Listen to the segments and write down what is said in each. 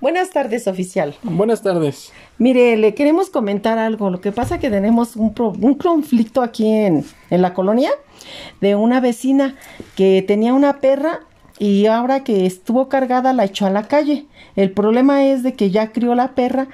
Buenas tardes, oficial. Buenas tardes. Mire, le queremos comentar algo. Lo que pasa es que tenemos un, un conflicto aquí en, en la colonia de una vecina que tenía una perra y ahora que estuvo cargada la echó a la calle. El problema es de que ya crió la perra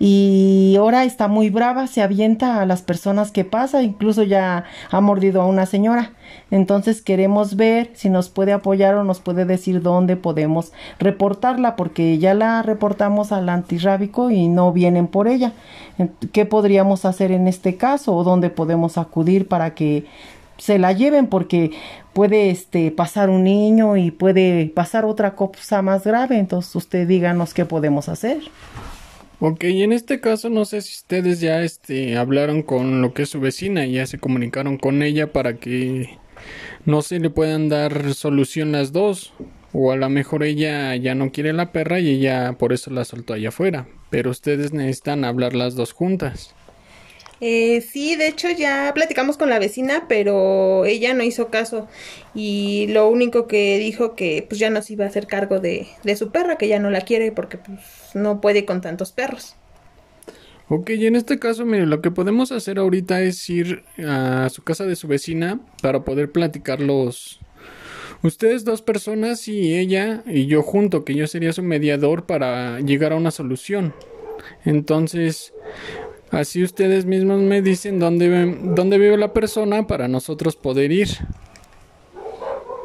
y ahora está muy brava, se avienta a las personas que pasa, incluso ya ha mordido a una señora. Entonces queremos ver si nos puede apoyar o nos puede decir dónde podemos reportarla, porque ya la reportamos al antirrábico y no vienen por ella. ¿Qué podríamos hacer en este caso o dónde podemos acudir para que se la lleven porque puede este pasar un niño y puede pasar otra cosa más grave, entonces usted díganos qué podemos hacer. Ok, y en este caso no sé si ustedes ya este hablaron con lo que es su vecina y ya se comunicaron con ella para que no se le puedan dar solución las dos. O a lo mejor ella ya no quiere la perra y ella por eso la soltó allá afuera. Pero ustedes necesitan hablar las dos juntas. Eh, sí, de hecho ya platicamos con la vecina, pero ella no hizo caso y lo único que dijo que pues ya no se iba a hacer cargo de, su perra, que ya no la quiere porque pues no puede con tantos perros. Ok, y en este caso, mire, lo que podemos hacer ahorita es ir a su casa de su vecina para poder platicar los... Ustedes dos personas y ella y yo junto, que yo sería su mediador para llegar a una solución. Entonces, Así ustedes mismos me dicen dónde, dónde vive la persona para nosotros poder ir.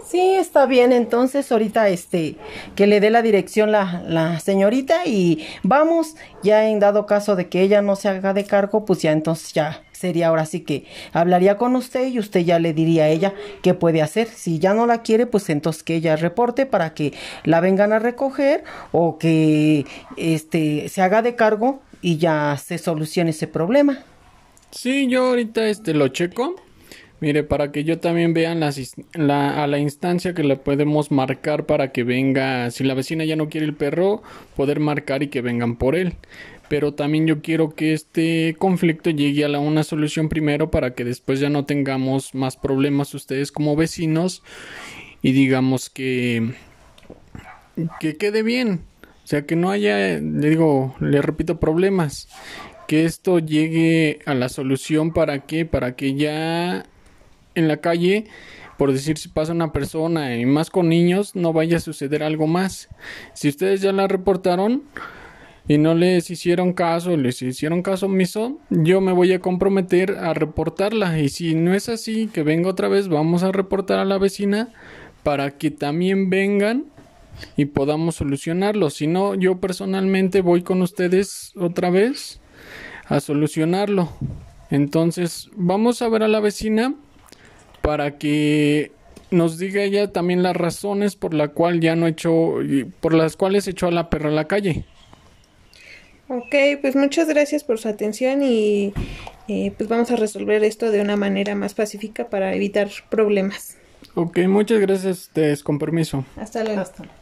Sí, está bien. Entonces, ahorita este, que le dé la dirección la, la señorita y vamos, ya en dado caso de que ella no se haga de cargo, pues ya entonces ya sería ahora sí que hablaría con usted y usted ya le diría a ella qué puede hacer. Si ya no la quiere, pues entonces que ella reporte para que la vengan a recoger o que este se haga de cargo y ya se solucione ese problema. Sí, yo ahorita este lo checo. Mire, para que yo también vean la, a la instancia que le podemos marcar para que venga, si la vecina ya no quiere el perro, poder marcar y que vengan por él. Pero también yo quiero que este conflicto llegue a la, una solución primero para que después ya no tengamos más problemas ustedes como vecinos y digamos que que quede bien. O sea, que no haya, le digo, le repito, problemas. Que esto llegue a la solución para que, para que ya en la calle, por decir si pasa una persona y más con niños, no vaya a suceder algo más. Si ustedes ya la reportaron y no les hicieron caso, les hicieron caso omiso, yo me voy a comprometer a reportarla. Y si no es así, que venga otra vez, vamos a reportar a la vecina para que también vengan y podamos solucionarlo. Si no, yo personalmente voy con ustedes otra vez a solucionarlo. Entonces, vamos a ver a la vecina para que nos diga ella también las razones por la cual ya no echó, por las cuales echó a la perra a la calle. Ok, pues muchas gracias por su atención y eh, pues vamos a resolver esto de una manera más pacífica para evitar problemas. Ok, muchas gracias, con permiso. Hasta luego. Hasta luego.